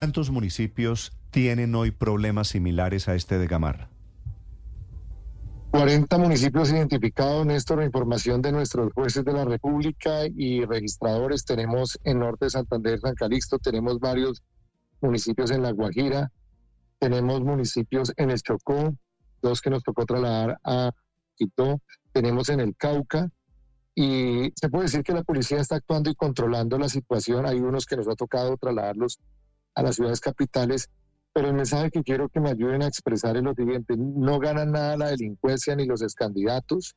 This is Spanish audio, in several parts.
¿Cuántos municipios tienen hoy problemas similares a este de Gamarra? 40 municipios identificados, Néstor, información de nuestros jueces de la República y registradores. Tenemos en Norte de Santander, San Calixto, tenemos varios municipios en La Guajira, tenemos municipios en el Chocó, dos que nos tocó trasladar a Quito, tenemos en el Cauca, y se puede decir que la policía está actuando y controlando la situación. Hay unos que nos ha tocado trasladarlos a las ciudades capitales, pero el mensaje que quiero que me ayuden a expresar es lo siguiente, no ganan nada la delincuencia ni los candidatos,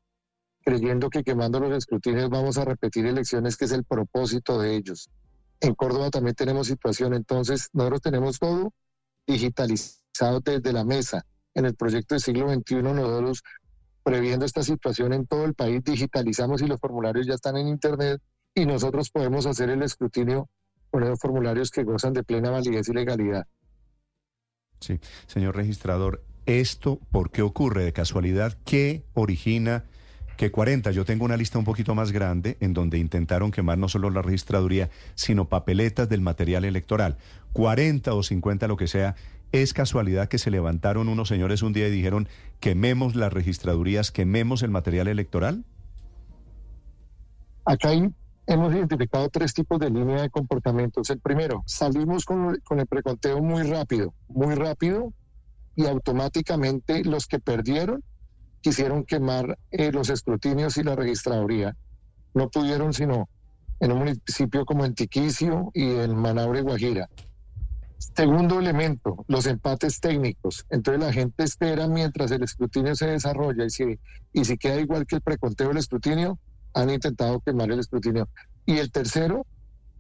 creyendo que quemando los escrutinios vamos a repetir elecciones, que es el propósito de ellos. En Córdoba también tenemos situación, entonces nosotros tenemos todo digitalizado desde la mesa. En el proyecto del siglo XXI nosotros previendo esta situación en todo el país, digitalizamos y los formularios ya están en Internet y nosotros podemos hacer el escrutinio con esos formularios que gozan de plena validez y legalidad. Sí, señor registrador, ¿esto por qué ocurre de casualidad? ¿Qué origina que 40? Yo tengo una lista un poquito más grande en donde intentaron quemar no solo la registraduría, sino papeletas del material electoral. 40 o 50, lo que sea, ¿Es casualidad que se levantaron unos señores un día y dijeron quememos las registradurías, quememos el material electoral? Acá hemos identificado tres tipos de línea de comportamientos. El primero, salimos con, el preconteo muy rápido, muy rápido, y automáticamente los que perdieron quisieron quemar eh, los escrutinios y la registraduría. No pudieron sino en un municipio como Antiquicio y en Manaure, Guajira. Segundo elemento, los empates técnicos. Entonces la gente espera mientras el escrutinio se desarrolla y si, y si queda igual que el preconteo del escrutinio, han intentado quemar el escrutinio. Y el tercero,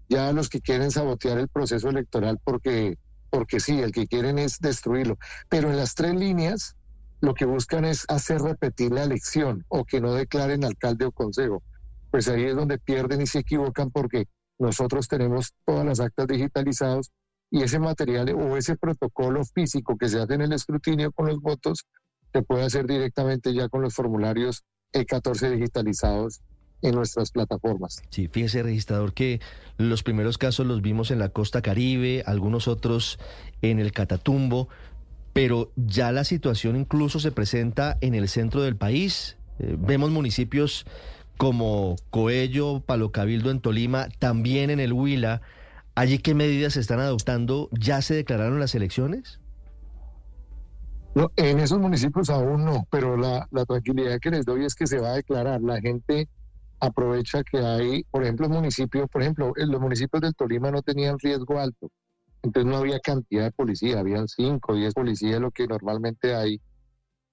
ya los que quieren sabotear el proceso electoral porque, porque sí, el que quieren es destruirlo. Pero en las tres líneas, lo que buscan es hacer repetir la elección o que no declaren alcalde o consejo. Pues ahí es donde pierden y se equivocan porque nosotros tenemos todas las actas digitalizadas y ese material o ese protocolo físico que se hace en el escrutinio con los votos se puede hacer directamente ya con los formularios E14 digitalizados en nuestras plataformas. Sí, fíjese, registrador, que los primeros casos los vimos en la costa caribe, algunos otros en el Catatumbo, pero ya la situación incluso se presenta en el centro del país. Eh, vemos municipios como Coello, Palo Cabildo en Tolima, también en el Huila, ¿Allí qué medidas se están adoptando? ¿Ya se declararon las elecciones? No, en esos municipios aún no, pero la, tranquilidad que les doy es que se va a declarar. La gente aprovecha que hay, por ejemplo, municipios, por ejemplo, los municipios del Tolima no tenían riesgo alto, entonces no había cantidad de policía, habían cinco, diez policías, lo que normalmente hay.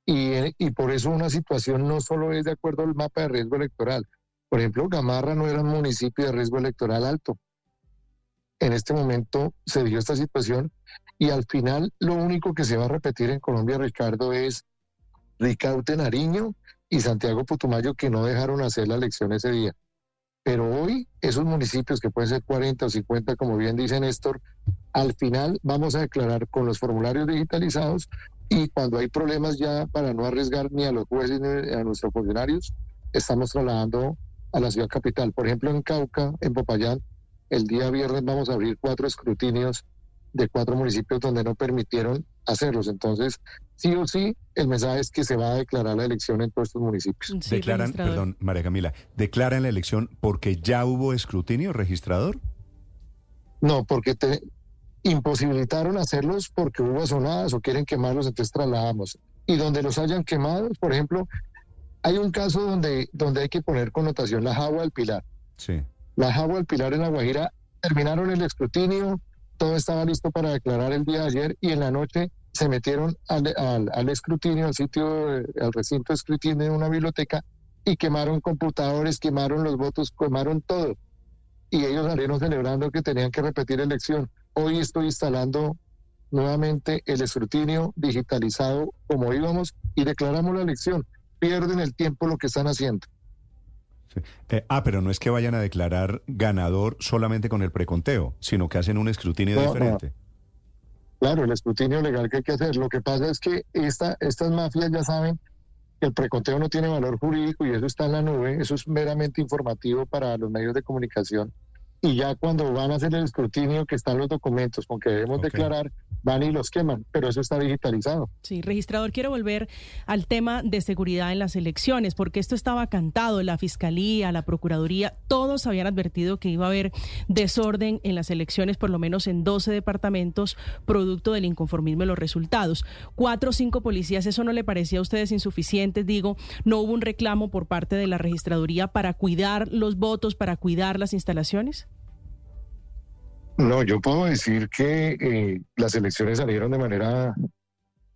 Y, y por eso una situación no solo es de acuerdo al mapa de riesgo electoral. Por ejemplo, Gamarra no era un municipio de riesgo electoral alto, en este momento se dio esta situación y al final lo único que se va a repetir en Colombia, Ricardo, es Ricaute Nariño y Santiago Putumayo que no dejaron hacer la elección ese día. Pero hoy esos municipios, que pueden ser 40 o 50, como bien dice Néstor, al final vamos a declarar con los formularios digitalizados y cuando hay problemas ya para no arriesgar ni a los jueces ni a nuestros funcionarios, estamos trasladando a la ciudad capital. Por ejemplo, en Cauca, en Popayán, el día viernes vamos a abrir cuatro escrutinios de cuatro municipios donde no permitieron hacerlos. Entonces, sí o sí, el mensaje es que se va a declarar la elección en todos estos municipios. declaran, perdón, María Camila, ¿declaran la elección porque ya hubo escrutinio registrador? No, porque te imposibilitaron hacerlos porque hubo sonadas o quieren quemarlos, entonces trasladamos. Y donde los hayan quemado, por ejemplo, hay un caso donde, donde hay que poner connotación la jagua del Pilar. Sí. La Jagua del Pilar en La Guajira terminaron el escrutinio, todo estaba listo para declarar el día de ayer y en la noche se metieron al, escrutinio, al sitio, al recinto de escrutinio en una biblioteca y quemaron computadores, quemaron los votos, quemaron todo. Y ellos salieron celebrando que tenían que repetir elección. Hoy estoy instalando nuevamente el escrutinio digitalizado como íbamos y declaramos la elección. Pierden el tiempo lo que están haciendo. Eh, ah, pero no es que vayan a declarar ganador solamente con el preconteo, sino que hacen un escrutinio diferente. Claro, el escrutinio legal que hay que hacer. Lo que pasa es que esta, estas mafias ya saben que el preconteo no tiene valor jurídico y eso está en la nube, eso es meramente informativo para los medios de comunicación. Y ya cuando van a hacer el escrutinio que están los documentos con que debemos declarar, van y los queman, pero eso está digitalizado. Sí, registrador, quiero volver al tema de seguridad en las elecciones, porque esto estaba cantado, la Fiscalía, la Procuraduría, todos habían advertido que iba a haber desorden en las elecciones, por lo menos en 12 departamentos, producto del inconformismo de los resultados. Cuatro o cinco policías, ¿eso no le parecía a ustedes insuficiente? Digo, no hubo un reclamo por parte de la registraduría para cuidar los votos, para cuidar las instalaciones? No, yo puedo decir que eh, las elecciones salieron de manera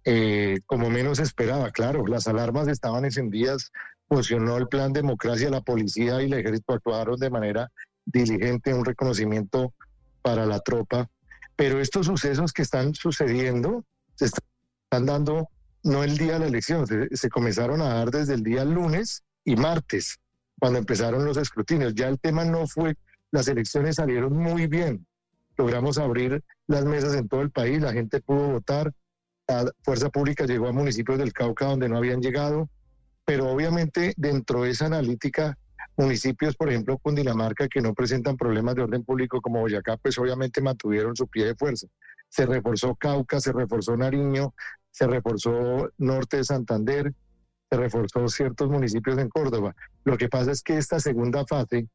eh, como menos esperada. Claro, las alarmas estaban encendidas, funcionó el plan democracia, la policía y el ejército actuaron de manera diligente, un reconocimiento para la tropa. Pero estos sucesos que están sucediendo se están dando no el día de la elección, se, se comenzaron a dar desde el día lunes y martes, cuando empezaron los escrutinios. Ya el tema no fue, las elecciones salieron muy bien logramos abrir las mesas en todo el país, la gente pudo votar, la fuerza pública llegó a municipios del Cauca donde no habían llegado, pero obviamente dentro de esa analítica, municipios, por ejemplo, con Dinamarca, que no presentan problemas de orden público como Boyacá, pues obviamente mantuvieron su pie de fuerza. Se reforzó Cauca, se reforzó Nariño, se reforzó Norte de Santander, se reforzó ciertos municipios en Córdoba. Lo que pasa es que esta segunda fase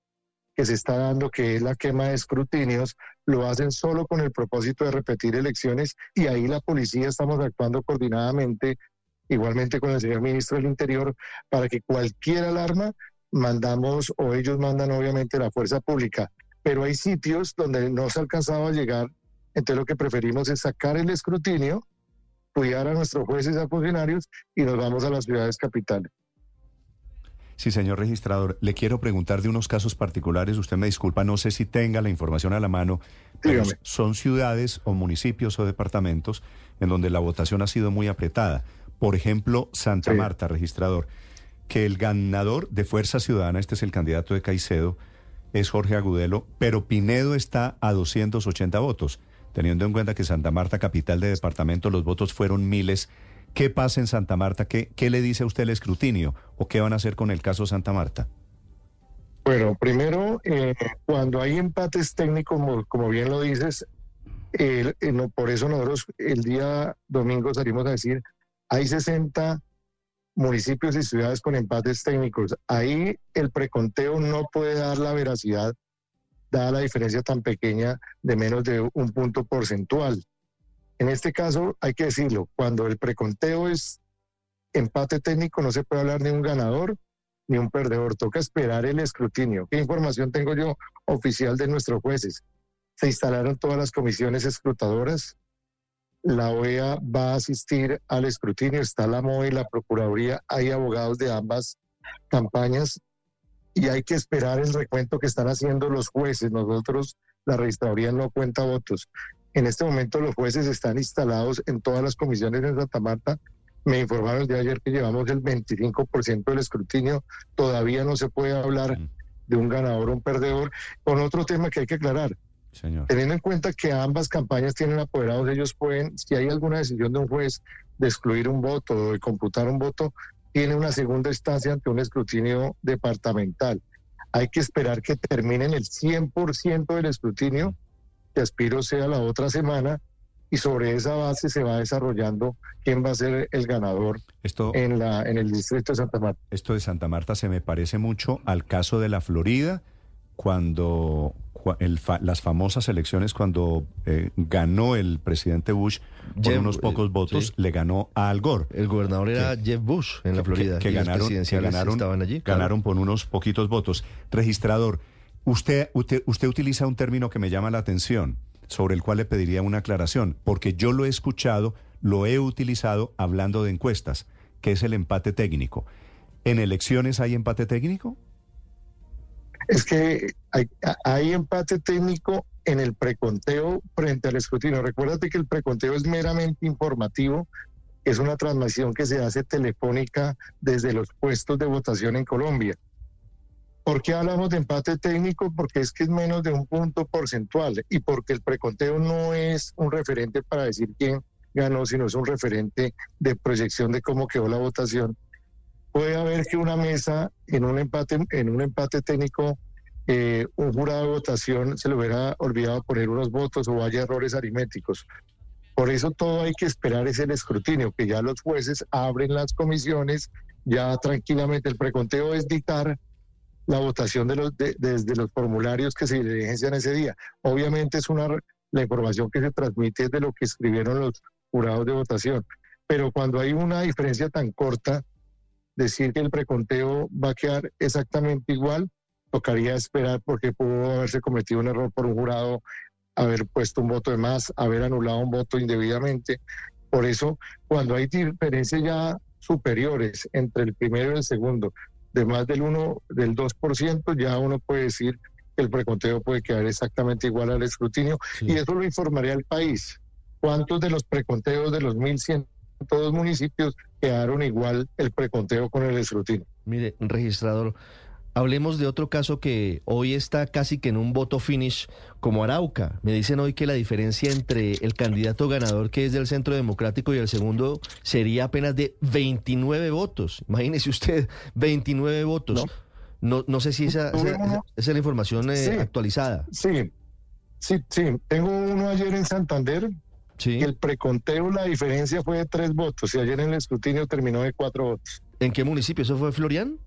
que se está dando, que es la quema de escrutinios, lo hacen solo con el propósito de repetir elecciones y ahí la policía estamos actuando coordinadamente, igualmente con el señor ministro del Interior, para que cualquier alarma mandamos o ellos mandan obviamente la fuerza pública, pero hay sitios donde no se ha alcanzado a llegar, entonces lo que preferimos es sacar el escrutinio, cuidar a nuestros jueces y a funcionarios y nos vamos a las ciudades capitales. Sí, señor registrador, le quiero preguntar de unos casos particulares. Usted me disculpa, no sé si tenga la información a la mano, pero son ciudades o municipios o departamentos en donde la votación ha sido muy apretada. Por ejemplo, Santa Marta, registrador, que el ganador de Fuerza Ciudadana, este es el candidato de Caicedo, es Jorge Agudelo, pero Pinedo está a 280 votos, teniendo en cuenta que Santa Marta, capital de departamento, los votos fueron miles ¿Qué pasa en Santa Marta? ¿Qué, ¿Qué le dice a usted el escrutinio? ¿O qué van a hacer con el caso Santa Marta? Bueno, primero, eh, cuando hay empates técnicos, como, bien lo dices, eh, por eso nosotros el día domingo salimos a decir, hay 60 municipios y ciudades con empates técnicos. Ahí el preconteo no puede dar la veracidad, dada la diferencia tan pequeña de menos de un punto porcentual. En este caso, hay que decirlo, cuando el preconteo es empate técnico, no se puede hablar de un ganador ni un perdedor, toca esperar el escrutinio. ¿Qué información tengo yo oficial de nuestros jueces? Se instalaron todas las comisiones escrutadoras, la OEA va a asistir al escrutinio, está la MOE la Procuraduría, hay abogados de ambas campañas y hay que esperar el recuento que están haciendo los jueces. Nosotros, la registraduría no cuenta votos. En este momento los jueces están instalados en todas las comisiones de Santa Marta. Me informaron el día de ayer que llevamos el 25% del escrutinio. Todavía no se puede hablar mm. de un ganador o un perdedor. Con otro tema que hay que aclarar. Teniendo en cuenta que ambas campañas tienen apoderados, ellos pueden, si hay alguna decisión de un juez de excluir un voto o de computar un voto, tiene una segunda instancia ante un escrutinio departamental. Hay que esperar que terminen el 100% del escrutinio aspiro sea la otra semana y sobre esa base se va desarrollando quién va a ser el ganador esto, en, la, en el distrito de Santa Marta. Esto de Santa Marta se me parece mucho al caso de la Florida, cuando las famosas elecciones, cuando eh, ganó el presidente Bush por unos pocos votos, le ganó a Al Gore. El gobernador era Jeff Bush en la Florida. Que, ganaron, estaban allí, ganaron por unos poquitos votos. Registrador. Usted, usted, usted utiliza un término que me llama la atención, sobre el cual le pediría una aclaración, porque yo lo he escuchado, lo he utilizado hablando de encuestas, que es el empate técnico. ¿En elecciones hay empate técnico? Es que hay, empate técnico en el preconteo frente al escrutinio. Recuérdate que el preconteo es meramente informativo, es una transmisión que se hace telefónica desde los puestos de votación en Colombia. ¿Por qué hablamos de empate técnico? Porque es que es menos de un punto porcentual y porque el preconteo no es un referente para decir quién ganó, sino es un referente de proyección de cómo quedó la votación. Puede haber que una mesa en un empate, en un empate técnico eh, un jurado de votación se le hubiera olvidado poner unos votos o haya errores aritméticos. Por eso todo hay que esperar es el escrutinio, que ya los jueces abren las comisiones, ya tranquilamente el preconteo es dictar la votación de los, desde los formularios que se diligencian ese día. Obviamente es una la información que se transmite de lo que escribieron los jurados de votación, pero cuando hay una diferencia tan corta, decir que el preconteo va a quedar exactamente igual, tocaría esperar porque pudo haberse cometido un error por un jurado, haber puesto un voto de más, haber anulado un voto indebidamente. Por eso, cuando hay diferencias ya superiores entre el primero y el segundo, de más del 1, del 2%, ya uno puede decir que el preconteo puede quedar exactamente igual al escrutinio y eso lo informaría al país. ¿Cuántos de los preconteos de los 1.100 dos municipios quedaron igual el preconteo con el escrutinio? Mire, registrador, Hablemos de otro caso que hoy está casi que en un voto finish como Arauca. Me dicen hoy que la diferencia entre el candidato ganador que es del Centro Democrático y el segundo sería apenas de 29 votos. Imagínese usted, 29 votos. No, no, sé si esa, es la información eh, actualizada. Sí, sí, sí. Tengo uno ayer en Santander. Sí. el preconteo, la diferencia fue de tres votos y ayer en el escrutinio terminó de cuatro votos. ¿En qué municipio? ¿Eso fue Florian?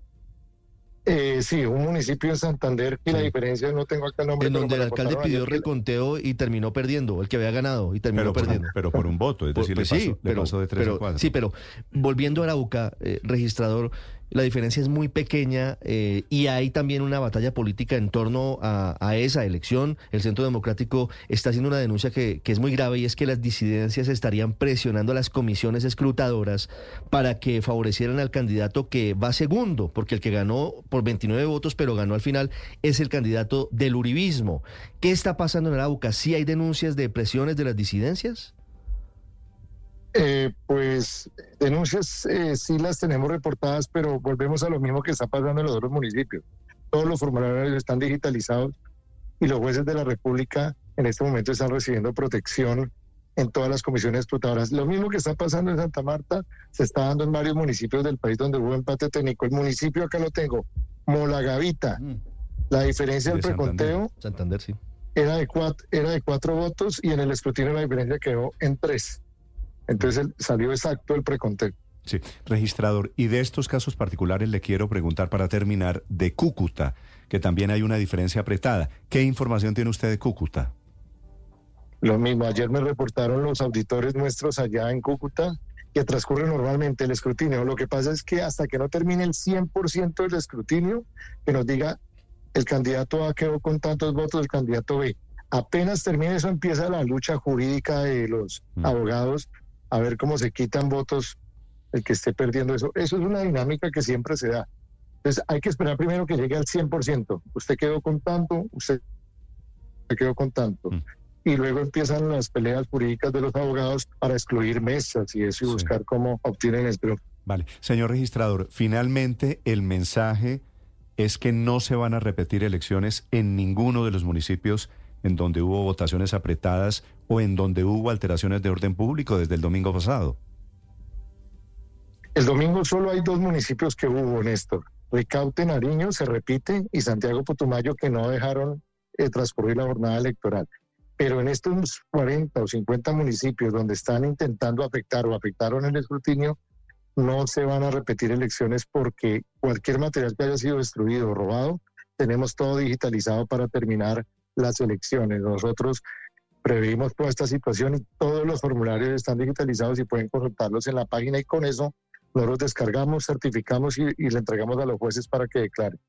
Eh, sí, un municipio en Santander y la diferencia no tengo acá el nombre. En donde el alcalde pidió reconteo y terminó perdiendo, el que había ganado y terminó perdiendo. pero por un voto, es decir, pues le, pero, pasó de tres a cuatro. Sí, pero volviendo a Arauca, eh, registrador, la diferencia es muy pequeña eh, y hay también una batalla política en torno a, esa elección. El Centro Democrático está haciendo una denuncia que, que, es muy grave y es que las disidencias estarían presionando a las comisiones escrutadoras para que favorecieran al candidato que va segundo, porque el que ganó por 29 votos, pero ganó al final, es el candidato del uribismo. ¿Qué está pasando en Arauca? ¿Sí hay denuncias de presiones de las disidencias? Eh, pues denuncias eh, sí las tenemos reportadas, pero volvemos a lo mismo que está pasando en los otros municipios. Todos los formularios están digitalizados y los jueces de la República en este momento están recibiendo protección en todas las comisiones explotadoras. Lo mismo que está pasando en Santa Marta se está dando en varios municipios del país donde hubo empate técnico. El municipio acá lo tengo, Molagavita. Mm. La diferencia del preconteo Santander, sí. era, de cuatro, era de cuatro votos y en el escrutinio la diferencia quedó en tres. Entonces salió exacto el preconteo. Sí, registrador. Y de estos casos particulares le quiero preguntar para terminar de Cúcuta, que también hay una diferencia apretada. ¿Qué información tiene usted de Cúcuta? Lo mismo, ayer me reportaron los auditores nuestros allá en Cúcuta que transcurre normalmente el escrutinio. Lo que pasa es que hasta que no termine el 100% del escrutinio, que nos diga el candidato A quedó con tantos votos, el candidato B. Apenas termine eso empieza la lucha jurídica de los mm. abogados a ver cómo se quitan votos el que esté perdiendo eso. Eso es una dinámica que siempre se da. Entonces hay que esperar primero que llegue al 100%. Usted quedó con tanto, usted quedó con tanto. Mm. Y luego empiezan las peleas jurídicas de los abogados para excluir mesas y eso y buscar cómo obtienen el triunfo. Vale. Señor registrador, finalmente el mensaje es que no se van a repetir elecciones en ninguno de los municipios en donde hubo votaciones apretadas o en donde hubo alteraciones de orden público desde el domingo pasado? El domingo solo hay dos municipios que hubo, Néstor. Ricaute, Nariño, se repite, y Santiago Putumayo, que no dejaron eh, transcurrir la jornada electoral. Pero en estos 40 o 50 municipios donde están intentando afectar o afectaron el escrutinio, no se van a repetir elecciones porque cualquier material que haya sido destruido o robado, tenemos todo digitalizado para terminar las elecciones. Nosotros previmos toda esta situación y todos los formularios están digitalizados y pueden consultarlos en la página y con eso nosotros descargamos, certificamos y, y le entregamos a los jueces para que declaren.